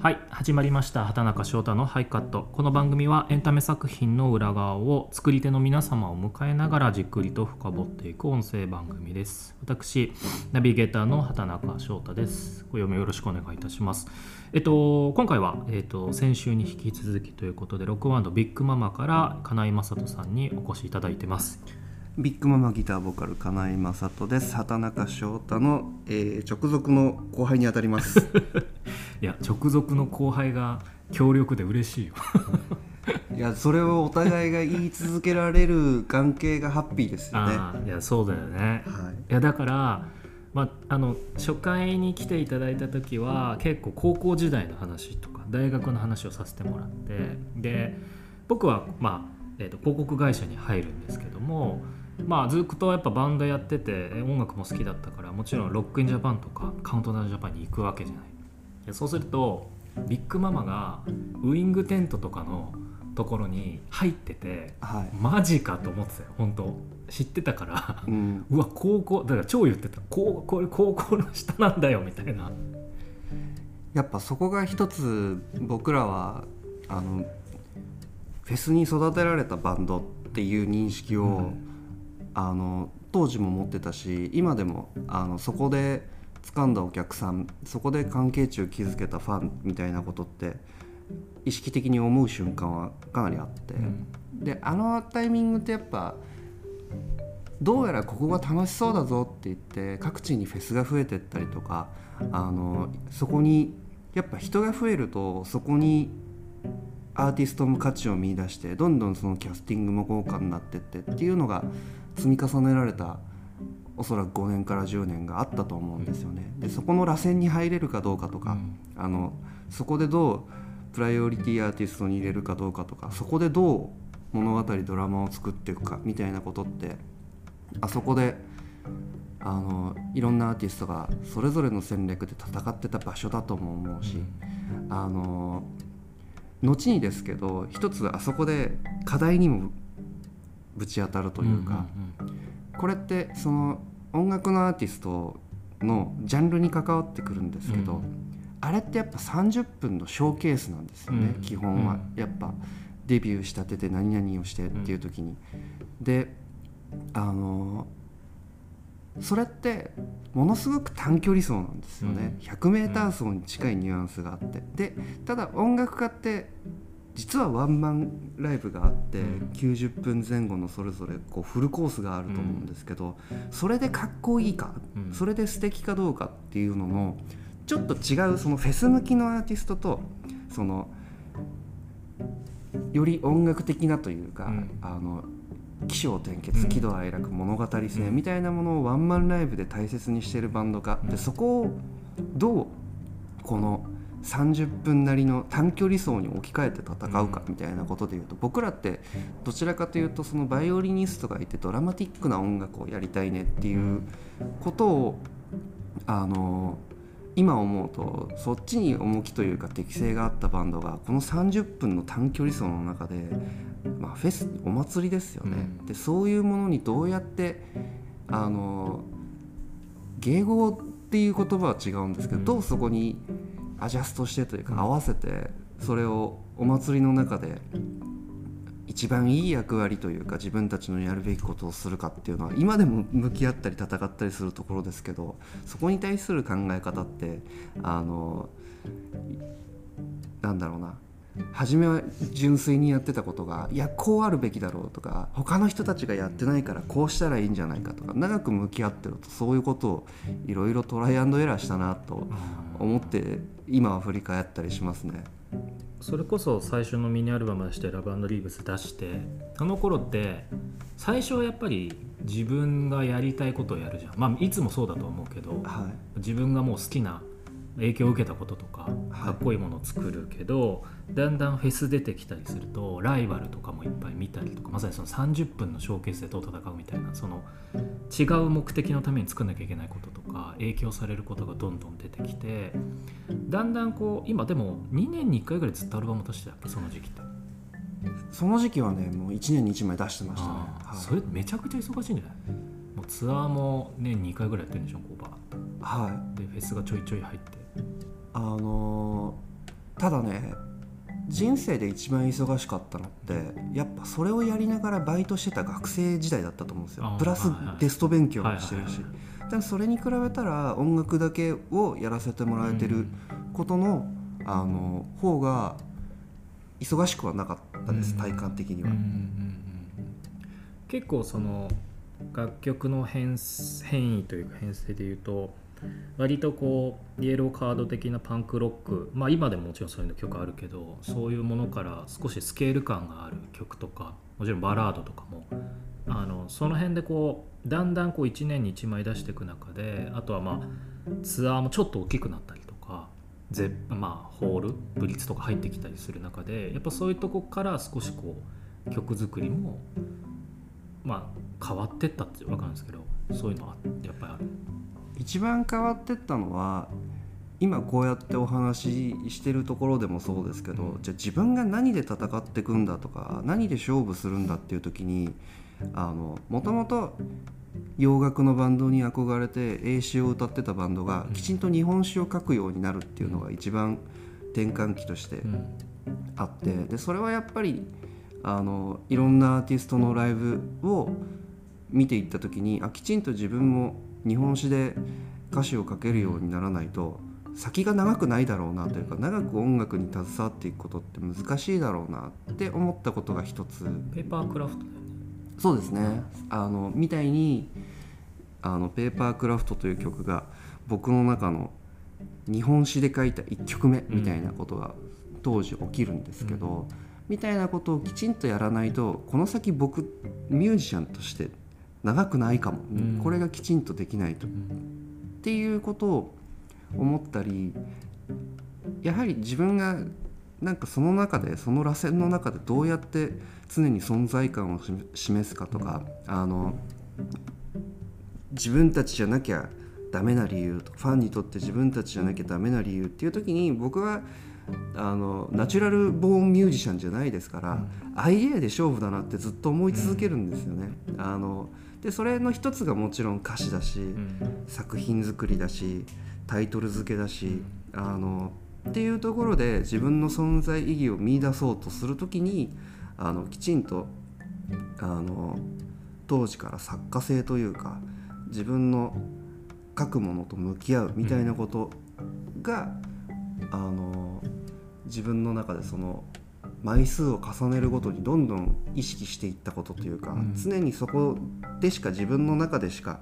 はい始まりました畑中翔太のハイカット。この番組はエンタメ作品の裏側を作り手の皆様を迎えながらじっくりと深掘っていく音声番組です。私ナビゲーターの畑中翔太です。ご読みよろしくお願いいたします。えっと今回は、えっと、先週に引き続きということでロックワンドビッグママから金井雅人さんにお越しいただいてます。ビッグママギターボーカル金井雅人です。畑中翔太の、えー、直属の後輩にあたります いや直属の後輩が強力で嬉しいよ。いやそれをお互いが言い続けられる関係がハッピーですよね。いやそうだよね、はい、いやだからまあ、あの初回に来ていただいた時は結構高校時代の話とか大学の話をさせてもらってで僕は、まあえーと、と広告会社に入るんですけども、まあ、ずっとやっぱバンドやってて音楽も好きだったからもちろんロックインジャパンとかカウントダウンジャパンに行くわけじゃないそうするとビッグママがウイングテントとかのところに入ってて、はい、マジかと思ってたよ。本当。知ってたから、うん、うわ高校だから超言ってた。ここれ高校の下なんだよみたいな。やっぱそこが一つ僕らはあのフェスに育てられたバンドっていう認識を、うん、あの当時も持ってたし今でもあのそこで掴んだお客さんそこで関係値を築けたファンみたいなことって意識的に思う瞬間はかなりあって、うん、であのタイミングってやっぱどうやらここが楽しそうだぞって言って各地にフェスが増えてったりとかあのそこにやっぱ人が増えるとそこにアーティストも価値を見いだしてどんどんそのキャスティングも豪華になってってっていうのが積み重ねられたおそらく5年から10年があったと思うんですよね。でそこの螺旋に入れるかどうかとか、うん、あのそこでどうプライオリティアーティストに入れるかどうかとかそこでどう物語ドラマを作っていくかみたいなことってあそこであのいろんなアーティストがそれぞれの戦略で戦ってた場所だとも思うし、うん、あの後にですけど一つあそこで課題にもぶち当たるというか、うんうんうん。これってその音楽のアーティストのジャンルに関わってくるんですけど、うん、あれってやっぱ30分のショーケースなんですよね、うん、基本は、やっぱデビューしたてて何々をしてっていう時に。であのそれってものすごく短距離走なんですよね、うん、100m 走に近いニュアンスがあって。でただ音楽家って実はワンマンライブがあって、うん、90分前後のそれぞれこうフルコースがあると思うんですけど、うん、それでかっこいいか、うん、それで素敵かどうかっていうののちょっと違うそのフェス向きのアーティストとそのより音楽的なというか、あの起承転結喜怒哀楽物語性みたいなものをワンマンライブで大切にしてるバンドかでそこをどうこの。30分なりの短距離走に置き換えて戦うかみたいなことでいうと僕らってどちらかというとそのバイオリニストがいてドラマティックな音楽をやりたいねっていうことをあの今思うとそっちに重きというか適性があったバンドがこの30分の短距離走の中で、まあ、フェスお祭りですよね。でそういうものにどうやってあの迎合っていう言葉は違うんですけどどうそこにアジャストしてというか合わせてそれをお祭りの中で一番いい役割というか自分たちのやるべきことをするかっていうのは今でも向き合ったり戦ったりするところですけどそこに対する考え方ってあのなんだろうな初めは純粋にやってたことがいやこうあるべきだろうとか他の人たちがやってないからこうしたらいいんじゃないかとか長く向き合ってるとそういうことをいろいろトライアンドエラーしたなと思って今は振り返ったりしますね。それこそ最初のミニアルバム出して「ラブリーブス」出してあの頃って最初はやっぱり自分がやりたいことをやるじゃんまあいつもそうだと思うけど、はい、自分がもう好きな影響を受けたこととかかっこいいものを作るけど、だんだんフェス出てきたりするとライバルとかもいっぱい見たりとかまさにその30分のショーケースでどう戦うみたいなその違う目的のために作んなきゃいけないこととか影響されることがどんどん出てきてだんだんこう今でも2年に1回ぐらいずっとアルバムとしてやっぱその時期って。その時期はねもう1年に1枚出してましたね、はい、それめちゃくちゃ忙しいんじゃない？もうツアーも年に2回ぐらいやってるんでしょ？こうバーッと。はい。でフェスがちょいちょい入ってあのただね人生で一番忙しかったのってやっぱそれをやりながらバイトしてた学生時代だったと思うんですよ。プラステスト勉強もしてるし。でそれに比べたら音楽だけをやらせてもらえてることの,、あの方が忙しくはなかったです、体感的には。結構その楽曲の変変異というか編成でいうと割とこうイエローカード的なパンクロックまあ今でももちろんそういうの曲あるけどそういうものから少しスケール感がある曲とかもちろんバラードとかもあのその辺でこうだんだんこう1年に1枚出していく中であとはまあツアーもちょっと大きくなったりとかゼまあ、ホールブリッツとか入ってきたりする中でやっぱそういうとこから少しこう曲作りもまあ変わってったって分かるんですけどそういうのはやっぱりある？一番変わってったのは今こうやってお話ししてるところでもそうですけど、うん、じゃあ自分が何で戦っていくんだとか何で勝負するんだっていう時にもともと洋楽のバンドに憧れて英詩を歌ってたバンドがきちんと日本史を書くようになるっていうのが一番転換期としてあってでそれはやっぱりあのいろんなアーティストのライブを見ていった時にあきちんと自分も日本史で歌詞を書けるようにならないと先が長くないだろうなというか長く音楽に携わっていくことって難しいだろうなって思ったことが一つ。ペーパークラフトそうですね。あのみたいにあのペーパークラフトという曲が僕の中の日本史で書いた1曲目みたいなことが当時起きるんですけど、うん、みたいなことをきちんとやらないとこの先僕ミュージシャンとして長くないかも、うん、これがきちんとできないと、うん、っていうことを思ったりやはり自分がなんかその中でその螺旋の中でどうやって常に存在感を示すかとかあの自分たちじゃなきゃダメな理由ファンにとって自分たちじゃなきゃダメな理由っていう時に僕はあのナチュラルボーンミュージシャンじゃないですから、うん、アイデアで勝負だなってずっと思い続けるんですよね。あのでそれの一つがもちろん歌詞だし、うん、作品作りだしタイトル付けだしあのっていうところで自分の存在意義を見出そうとする時にあのきちんとあの当時から作家性というか自分の書くものと向き合うみたいなことが、あの自分の中でその枚数を重ねるごとにどんどん意識していったことというか、常にそこでしか自分の中でしか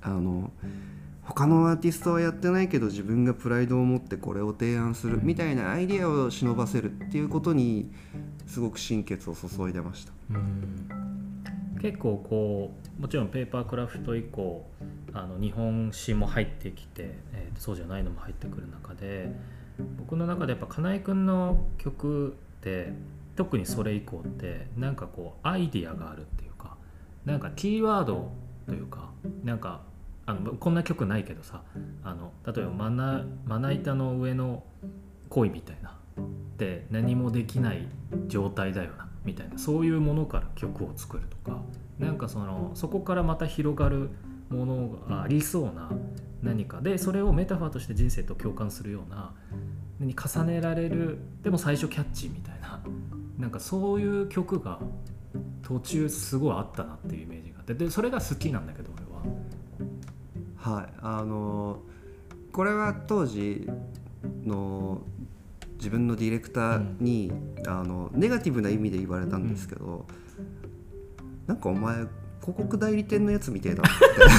あの他のアーティストはやってないけど自分がプライドを持ってこれを提案するみたいなアイデアを忍ばせるっていうことにすごく心血を注いでました。結構こうもちろんペーパークラフト以降あの日本史も入ってきて、えー、そうじゃないのも入ってくる中で僕の中でやっぱ金井君の曲って特にそれ以降ってなんかこうアイディアがあるっていうかなんかキーワードというかなんかあのこんな曲ないけどさあの例えばまなまな板の上の恋みたいなで何もできない状態だよなみたいなそういうものから曲を作るとかなんかそのそこからまた広がるものがありそうな何かでそれをメタファーとして人生と共感するようなに重ねられるでも最初キャッチーみたいな。なんかそういう曲が途中すごいあったなっていうイメージがあって。でそれが好きなんだけど俺は。はいあのこれは当時の自分のディレクターに、うん、あのネガティブな意味で言われたんですけど、うん、なんかお前広告代理店のやつみてえだ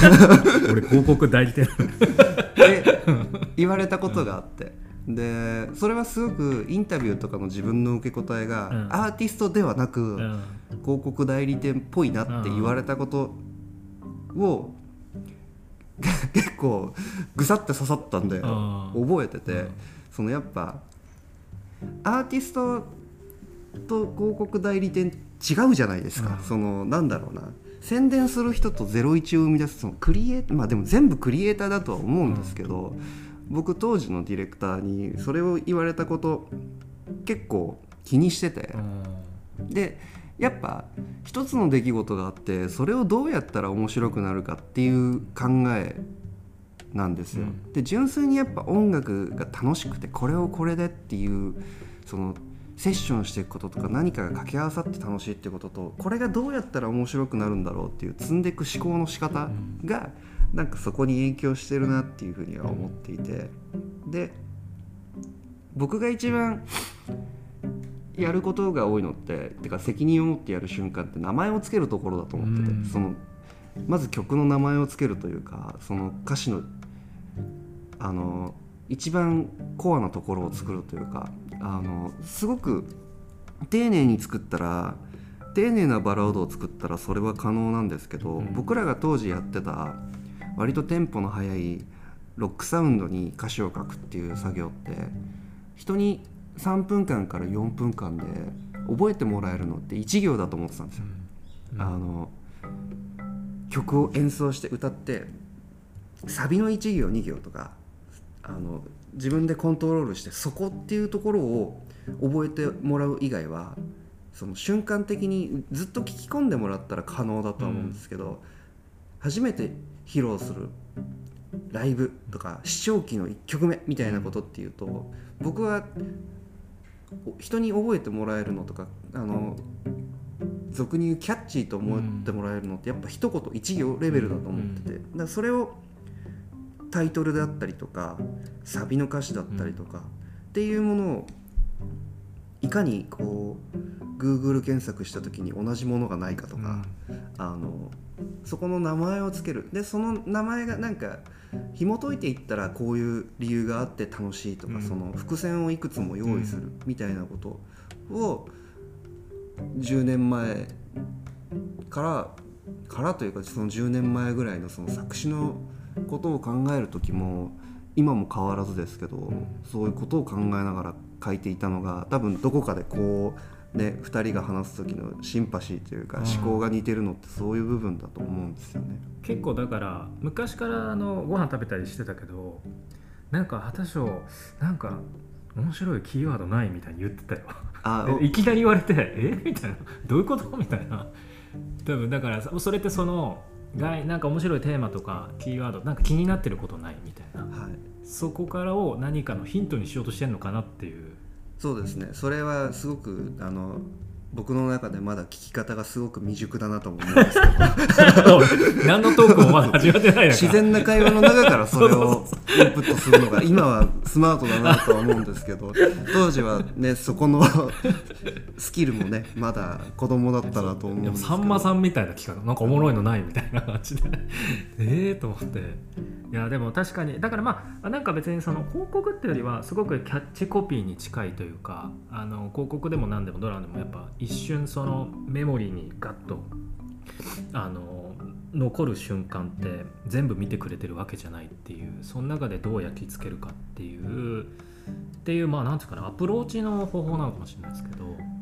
俺広告代理店。で言われたことがあって、でそれはすごくインタビューとかの自分の受け答えが、うん、アーティストではなく、うん、広告代理店っぽいなって言われたことを、結構ぐさって刺さったんで覚えてて、そのやっぱアーティストと広告代理店違うじゃないですか、うん、そのなんだろうな。宣伝する人と01を生み出すそのクリエイターまあでも全部クリエイターだとは思うんですけど、うん、僕当時のディレクターにそれを言われたこと結構気にしてて、うん、でやっぱ一つの出来事があってそれをどうやったら面白くなるかっていう考えなんですよ。で純粋にやっぱ音楽が楽しくてこれをこれでっていうそのセッションしていくこととか何かが掛け合わさって楽しいってこととこれがどうやったら面白くなるんだろうっていう積んでいく思考の仕方がなんかそこに影響してるなっていうふうには思っていて。で僕が一番やることが多いのっててか責任を持ってやる瞬間って名前を付けるところだと思ってて、そのまず曲の名前を付けるというかその歌詞のあの一番コアなところを作るというかあのすごく丁寧に作ったら丁寧なバラードを作ったらそれは可能なんですけど、うん、僕らが当時やってた割とテンポの速いロックサウンドに歌詞を書くっていう作業って人に3分間から4分間で覚えてもらえるのって1行だと思ってたんですよ。うん、あの曲を演奏して歌ってサビの1行2行とかあの自分でコントロールしてそこっていうところを覚えてもらう以外はその瞬間的にずっと聞き込んでもらったら可能だとは思うんですけど、うん、初めて披露する。ライブとか視聴器の1曲目みたいなことっていうと僕は人に覚えてもらえるのとかあの俗に言うキャッチーと思ってもらえるのってやっぱ一言一行レベルだと思ってて。だそれをタイトルであったりとかサビの歌詞だったりとか、っていうものをいかにこう Google 検索した時に同じものがないかとか、あのそこの名前を付ける。でその名前がなんか紐解いていったらこういう理由があって楽しいとか、その伏線をいくつも用意するみたいなことを10年前からからというかその10年前ぐらいのその作詞のことを考える時も今も変わらずですけど、うん、そういうことを考えながら書いていたのが多分どこかでこうね2人が話す時のシンパシーというか思考が似てるのってそういう部分だと思うんですよね。結構だから昔からあのご飯食べたりしてたけどなんか畑翔なんか面白いキーワードないみたいに言ってたよ。あ いきなり言われて「え？みたいな「どういうこと?」みたいな。多分だからそれってそのがなんか面白いテーマとかキーワードなんか気になってることないみたいな、はい、そこからを何かのヒントにしようとしてるのかなっていうそうですね。それはすごくあの僕の中でまだ聞き方がすごく未熟だなと思うんですけど。何のトークもまだ始まってない自然な会話の中からそれをインプットするのが今はスマートだなとは思うんですけど当時はねそこのスキルもねまだ子供だったなと思うんですけど。さんまさんみたいな聞き方。なんかおもろいのないみたいな感じで。ええと思って。いやでも確かにだからまあなんか別にその広告っていうよりはすごくキャッチコピーに近いというかあの広告でも何でもドラマでもやっぱ一瞬そのメモリーにガッとあの残る瞬間って全部見てくれてるわけじゃないっていうその中でどう焼き付けるかっていうっていうまあなんていうかなアプローチの方法なのかもしれないですけど。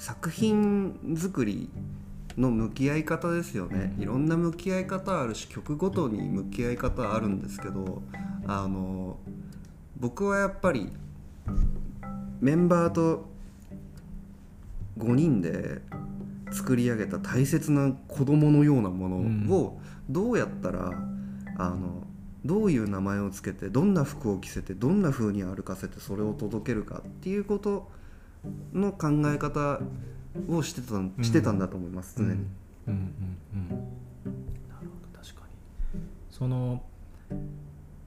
作品作りの向き合い方ですよね。いろんな向き合い方あるし曲ごとに向き合い方あるんですけどあの僕はやっぱりメンバーと5人で作り上げた大切な子供のようなものをどうやったら、あのどういう名前を付けてどんな服を着せてどんな風に歩かせてそれを届けるかっていうことの考え方をしてたしてたんだと思います、常に。うん。うん。うん、なるほど。確かに。その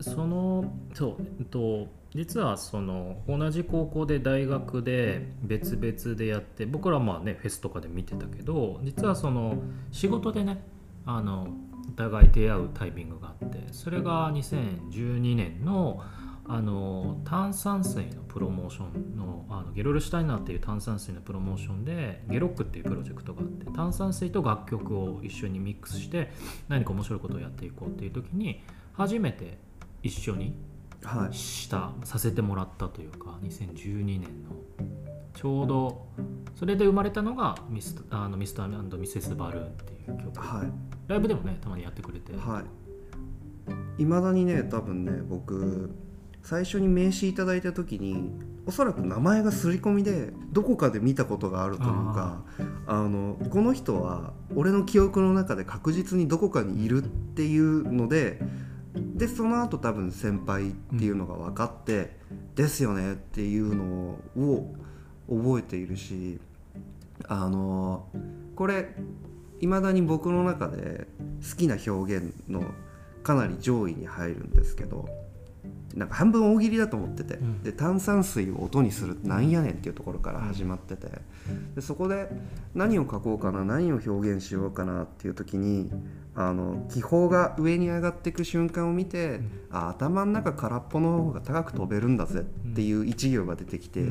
そのそうえっと実はその同じ高校で大学で別々でやって僕らはまあねフェスとかで見てたけど実はその仕事でねあのお互い出会うタイミングがあってそれが2012年のあの炭酸水のプロモーションのあのゲロルシュタイナーっていう炭酸水のプロモーションでゲロックっていうプロジェクトがあって炭酸水と楽曲を一緒にミックスして何か面白いことをやっていこうっていう時に初めて一緒にした、はい、させてもらったというか2012年の。ちょうどそれで生まれたのがミスあのミスターミセス・バルーンっていう曲、はい、ライブでもねたまにやってくれて。はい。いまだにね多分ね僕最初に名刺いただいた時におそらく名前が刷り込みでどこかで見たことがあるというかあのこの人は俺の記憶の中で確実にどこかにいるっていうのででその後多分先輩っていうのが分かって、ですよねっていうのを覚えているしあのこれいまだに僕の中で好きな表現のかなり上位に入るんですけどなんか半分大喜利だと思ってて、ん。で炭酸水を音にするなんやねんっていうところから始まってて、でそこで何を書こうかな何を表現しようかなっていう時にあの気泡が上に上がっていく瞬間を見て、あ頭の中空っぽの方が高く飛べるんだぜっていう一行が出てきて、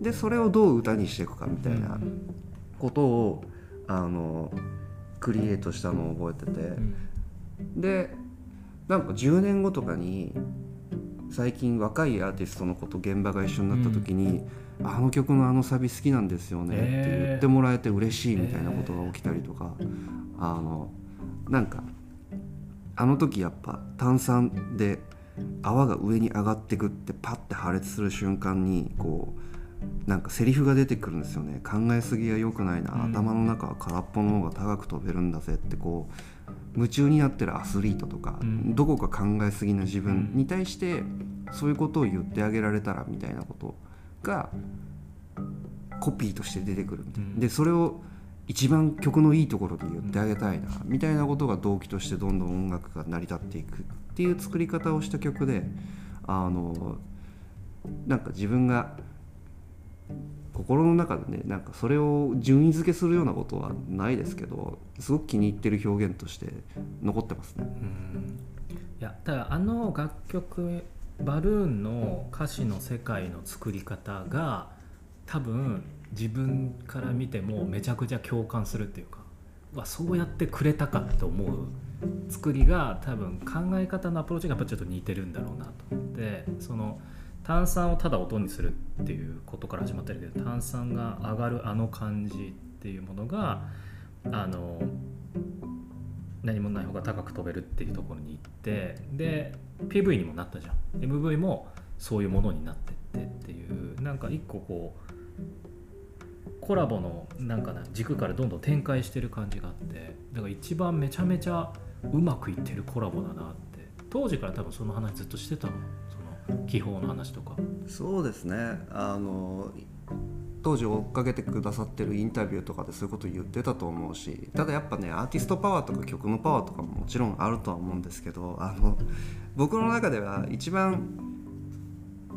でそれをどう歌にしていくかみたいなことをあのクリエイトしたのを覚えてて、でなんか10年後とかに最近若いアーティストの子と現場が一緒になった時に、あの曲のあのサビ好きなんですよねって言ってもらえて嬉しいみたいなことが起きたりとか、あのなんかあの時やっぱ炭酸で泡が上に上がってくってパッて破裂する瞬間にこうなんかセリフが出てくるんですよね。考えすぎは良くないな、うん。頭の中は空っぽの方が高く飛べるんだぜってこう夢中になってるアスリートとか、うん。どこか考えすぎな自分に対してそういうことを言ってあげられたらみたいなことがコピーとして出てくるみたいな、うん。でそれを一番曲のいいところで言ってあげたいな、みたいなことが動機としてどんどん音楽が成り立っていくっていう作り方をした曲であのなんか自分が心の中でねなんかそれを順位付けするようなことはないですけどすごく気に入ってる表現として残ってますね。いやただあの楽曲バルーンの歌詞の世界の作り方が多分自分から見てもめちゃくちゃ共感するっていうかわそうやってくれたかって思う作りが多分考え方のアプローチがやっぱちょっと似てるんだろうなと思ってその炭酸をただ音にするっていうことから始まってるけど炭酸が上がるあの感じっていうものがあの何もない方が高く飛べるっていうところに行ってで PV にもなったじゃん。MV もそういうものになってってっていうなんか一個こうコラボのなんかな軸からどんどん展開してる感じがあってだから一番めちゃめちゃうまくいってるコラボだなって。当時から多分その話ずっとしてたの？その気泡の話とか。そうですね。あの当時追っかけてくださってるインタビューとかでそういうこと言ってたと思うしただやっぱねアーティストパワーとか曲のパワーとかももちろんあるとは思うんですけどあの僕の中では一番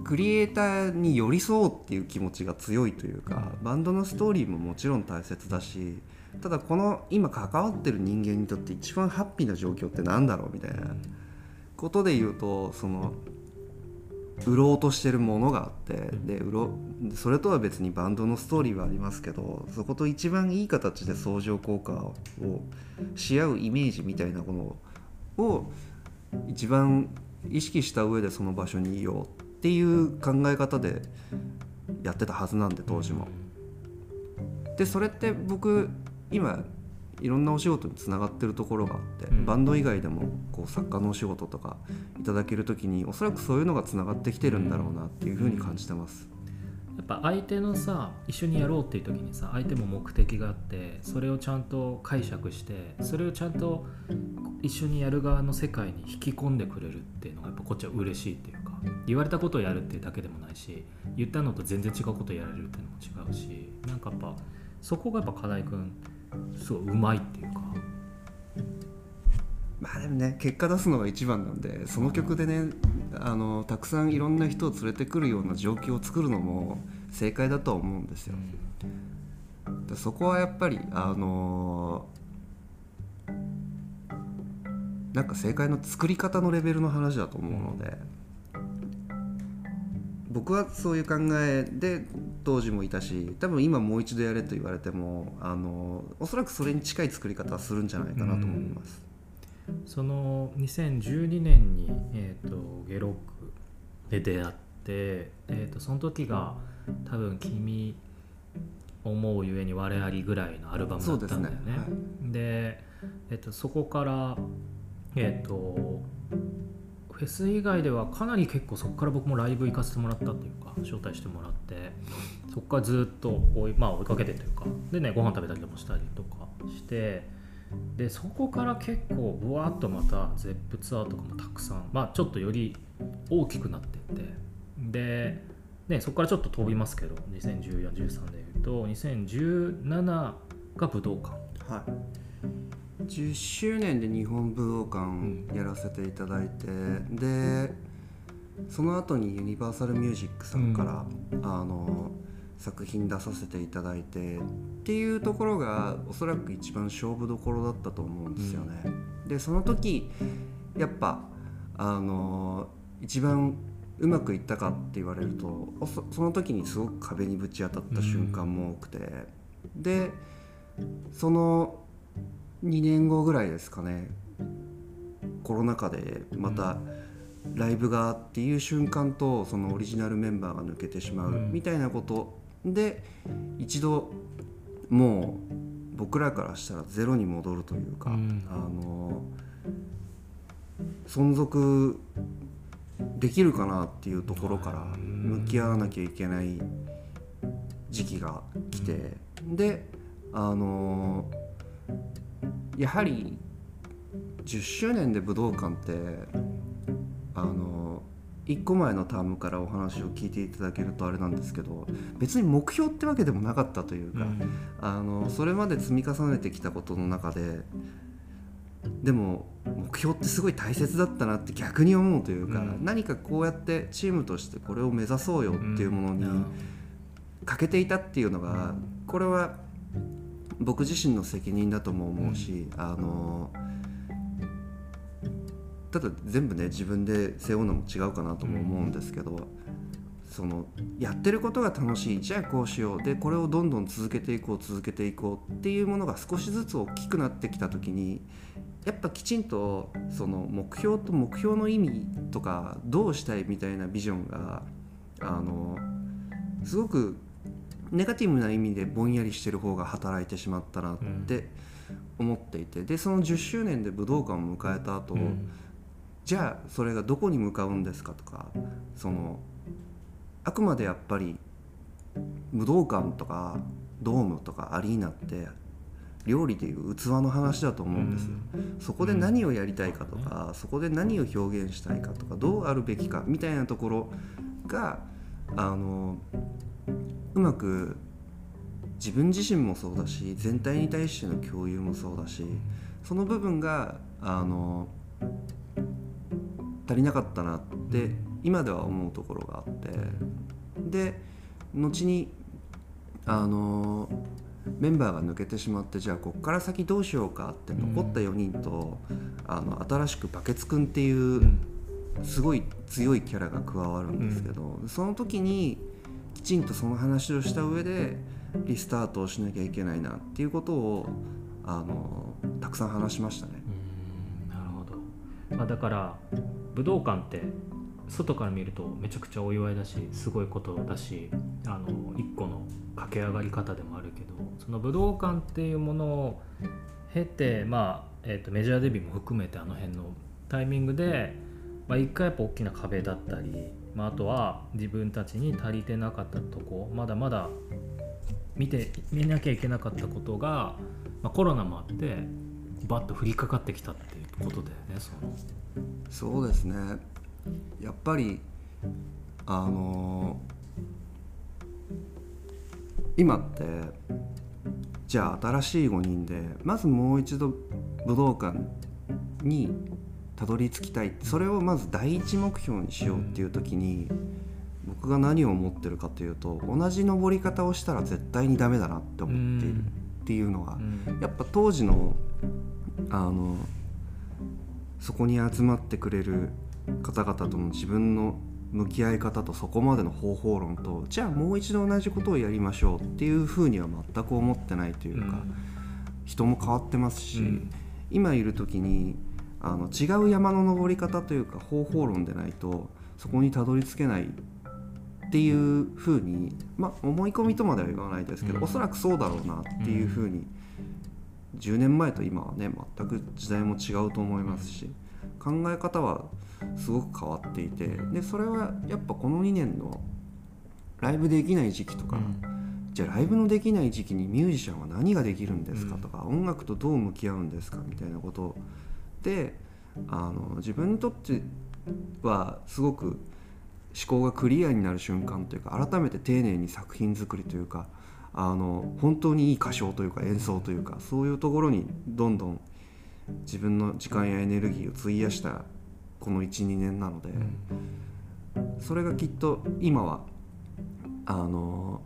クリエイターに寄り添おうっていう気持ちが強いというかバンドのストーリーももちろん大切だしただこの今関わってる人間にとって一番ハッピーな状況ってなんだろうみたいな。ことで言うとその売ろうとしてるものがあってで売ろうそれとは別にバンドのストーリーはありますけどそこと一番いい形で相乗効果をし合うイメージみたいなものを一番意識した上でその場所にいようっていう考え方でやってたはずなんで当時も。でそれって僕今いろんなお仕事につながってるところがあって、うんバンド以外でもこう作家のお仕事とかいただける時におそらくそういうのがつながってきてるんだろうなっていうふうに感じてます。やっぱ相手のさ一緒にやろうっていう時にさ相手も目的があってそれをちゃんと解釈してそれをちゃんと一緒にやる側の世界に引き込んでくれるっていうのがやっぱこっちは嬉しいっていうか言われたことをやるっていうだけでもないし言ったのと全然違うことをやれるっていうのも違うしなんかやっぱそこがやっぱ金井君すごいうまいっていうか。まあでもね結果出すのが一番なんでその曲でねあのたくさんいろんな人を連れてくるような状況を作るのも正解だとは思うんですよ。そこはやっぱりあのなんか正解の作り方のレベルの話だと思うので、僕はそういう考えで当時もいたし多分今もう一度やれと言われてもあのおそらくそれに近い作り方はするんじゃないかなと思います。その2012年に、えー、とゲロックで出会って、えー、とその時が多分「君思うゆえに我あり」ぐらいのアルバムだったんだよね。ですねで、えー、とそこから、えー、とフェス以外ではかなり結構そこから僕もライブ行かせてもらったっていうか招待してもらってそこからずっと追い,、まあ、追いかけてというかでねご飯食べたりもしたりとかしてでそこから結構ぶわっとまたゼップツアーとかもたくさんまあちょっとより大きくなっていって。で、ね、そこからちょっと飛びますけど201413でいうと2017が武道館。はい。10周年で日本武道館やらせていただいて、でその後にユニバーサルミュージックさんから、あの作品出させていただいてっていうところがおそらく一番勝負どころだったと思うんですよね。でその時やっぱあの一番うまくいったかって言われるとおそその時にすごく壁にぶち当たった瞬間も多くて、でその2年後ぐらいですかねコロナ禍でまたライブがっていう瞬間とそのオリジナルメンバーが抜けてしまううん。みたいなことで一度もう僕らからしたらゼロに戻るというか、うん。あの存続できるかなっていうところから向き合わなきゃいけない時期が来て、であのやはり10周年で武道館ってあの1個前のタームからお話を聞いていただけるとあれなんですけど別に目標ってわけでもなかったというか、あのそれまで積み重ねてきたことの中ででも目標ってすごい大切だったなって逆に思うというか、うん。何かこうやってチームとしてこれを目指そうよっていうものにうん。欠けていたっていうのがこれは僕自身の責任だとも思うし、あのただ全部ね自分で背負うのも違うかなとも思うんですけど、そのやってることが楽しいじゃあこうしようでこれをどんどん続けていこう続けていこうっていうものが少しずつ大きくなってきた時にやっぱきちんとその目標と目標の意味とかどうしたいみたいなビジョンがあのすごくネガティブな意味でぼんやりしてる方が働いてしまったなって思っていてでその10周年で武道館を迎えた後、うんじゃあそれがどこに向かうんですかとかそのあくまでやっぱり武道館とかドームとかアリーナって料理でいう器の話だと思うんですよ。そこで何をやりたいかとか、そこで何を表現したいかとかどうあるべきかみたいなところがあのうまく自分自身もそうだし全体に対しての共有もそうだしその部分があの足りなかったなって今では思うところがあって。で後にあのメンバーが抜けてしまってじゃあこっから先どうしようかって残った4人と、あの新しくバケツくんっていうすごい強いキャラが加わるんですけど、その時にきちんとその話をした上でリスタートをしなきゃいけないなっていうことをあのたくさん話しましたね。うん。なるほど、まあ、だから武道館って外から見るとめちゃくちゃお祝いだしすごいことだし一個の駆け上がり方でもあるけどその武道館っていうものを経て、まあえー、とメジャーデビューも含めてあの辺のタイミングで、まあ、一回やっぱ大きな壁だったり、まあ、あとは自分たちに足りてなかったとこまだまだ見て見なきゃいけなかったことが、まあ、コロナもあってバッと降りかかってきたっていうことだよねその。そうですね。やっぱりあの今ってじゃあ新しい5人でまずもう一度武道館にたどり着きたい。それをまず第一目標にしようっていう時に僕が何を思ってるかというと同じ登り方をしたら絶対にダメだなって思っているっていうのがうん。やっぱ当時のあのそこに集まってくれる方々との自分の向き合い方とそこまでの方法論とじゃあもう一度同じことをやりましょうっていうふうには全く思ってないというか、人も変わってますし、うん。今いる時にあの違う山の登り方というか方法論でないとそこにたどり着けないっていうふうに、まあ、思い込みとまでは言わないですけど、うん。おそらくそうだろうなっていうふうに、10年前と今はね全く時代も違うと思いますし、考え方はすごく変わっていてでそれはやっぱこの2年のライブできない時期とか、じゃあライブのできない時期にミュージシャンは何ができるんですかとか、音楽とどう向き合うんですかみたいなことであの自分にとってはすごく思考がクリアになる瞬間というか改めて丁寧に作品作りというかあの本当にいい歌唱というか演奏というかそういうところにどんどん自分の時間やエネルギーを費やしたこの12年なので、それがきっと今はあの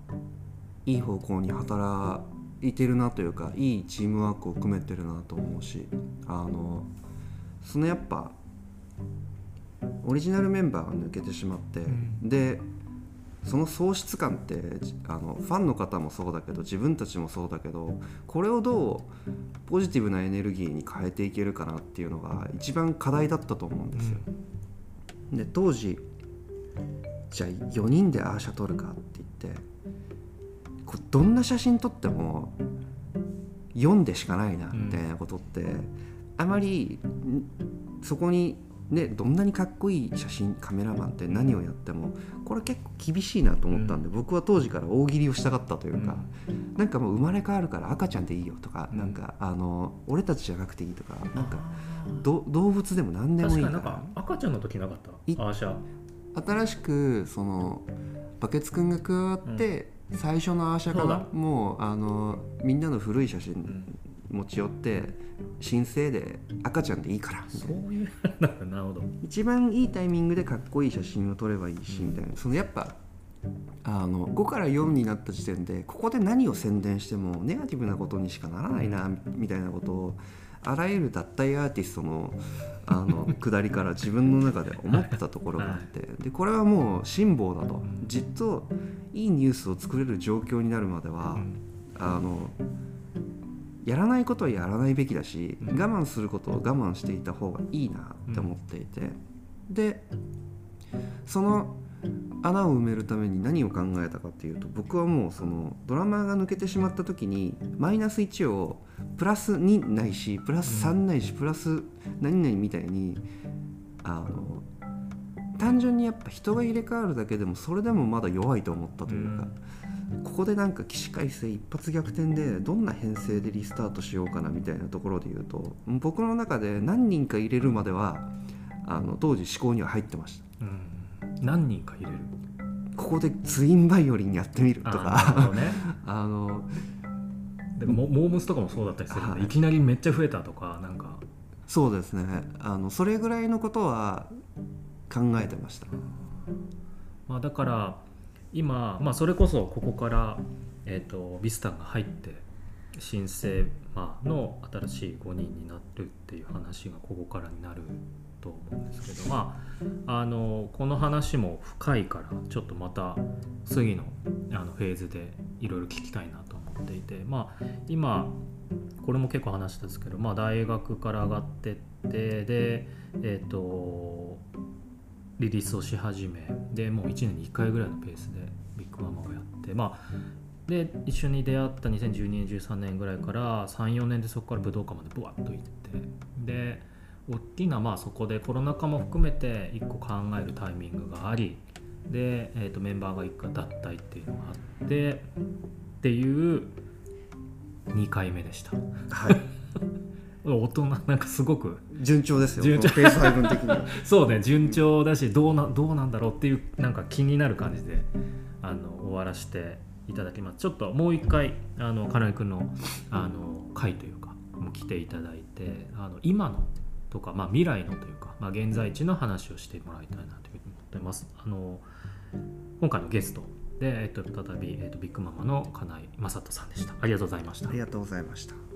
いい方向に働いてるなというかいいチームワークを組めてるなと思うしあのそのやっぱオリジナルメンバーが抜けてしまって、うん、でその喪失感ってあのファンの方もそうだけど自分たちもそうだけどこれをどうポジティブなエネルギーに変えていけるかなっていうのが一番課題だったと思うんですよ。うん、で当時じゃあ4人でアーシャ撮るかって言ってこどんな写真撮っても4でしかないなみたいなことって、うん、あまりそこにね、どんなにかっこいい写真カメラマンって何をやってもこれ結構厳しいなと思ったんで、うん、僕は当時から大喜利をしたかったというか、うん、なんかもう生まれ変わるから赤ちゃんでいいよとか、うん、なんかあの俺たちじゃなくていいとかなんか動物でも何でもいいから。赤ちゃんの時なかった？新しくそのバケツくんが加わって、最初のアーシャからもうあのみんなの古い写真持ち寄って申請で赤ちゃんでいいからそういうなるほど。一番いいタイミングでかっこいい写真を撮ればいいしみたいな。そのやっぱあの5から4になった時点でここで何を宣伝してもネガティブなことにしかならないなみたいなことをあらゆる脱退アーティストのあの 下りから自分の中で思ってたところがあってでこれはもう辛抱だと。じっといいニュースを作れる状況になるまではあのやらないことはやらないべきだし、我慢することを我慢していた方がいいなって思っていて、でその穴を埋めるために何を考えたかっていうと僕はもうそのドラマが抜けてしまった時にマイナス1をプラス2ないしプラス3ないしプラス何々みたいにあの単純にやっぱ人が入れ替わるだけでもそれでもまだ弱いと思ったというか。ここでなんか起死回生一発逆転でどんな編成でリスタートしようかなみたいなところで言うと僕の中で何人か入れるまではあの当時思考には入ってました、うん、何人か入れる？ここでツインバイオリンやってみるとか。あ のでもモームスとかもそうだったりするんで、はい、いきなりめっちゃ増えたとかなんか。そうですね。あのそれぐらいのことは考えてました、まあ、だから今、まあ、それこそここから、えーと、ビスタンが入って新生、まあの新しい5人になるっていう話がここからになると思うんですけど、まあ、あのこの話も深いからちょっとまた次のあのフェーズでいろいろ聞きたいなと思っていて、まあ、今これも結構話したんですけど、まあ、大学から上がってってでえ、ー、とリリースをし始めでもう1年に1回ぐらいのペースでビッグママをやってまあで一緒に出会った2012年13年ぐらいから34年でそこから武道館までブワッと行ってで大きなまあそこでコロナ禍も含めて1個考えるタイミングがありで、えー、とメンバーが1回脱退っていうのがあってっていう2回目でした。はい 大人なんかすごく順調ですよ順調。ペース配分的に。そうね順調だしどうなどうなんだろうっていうなんか気になる感じであの終わらせていただきます。ちょっともう一回あの金井君のあの回というかも来ていただいてあの今のとか、まあ、未来のというか、まあ、現在地の話をしてもらいたいなというふうに思ってます。あの今回のゲストで、えっと、再び、えっと、ビッグママの金井雅人さんでした。ありがとうございました。ありがとうございました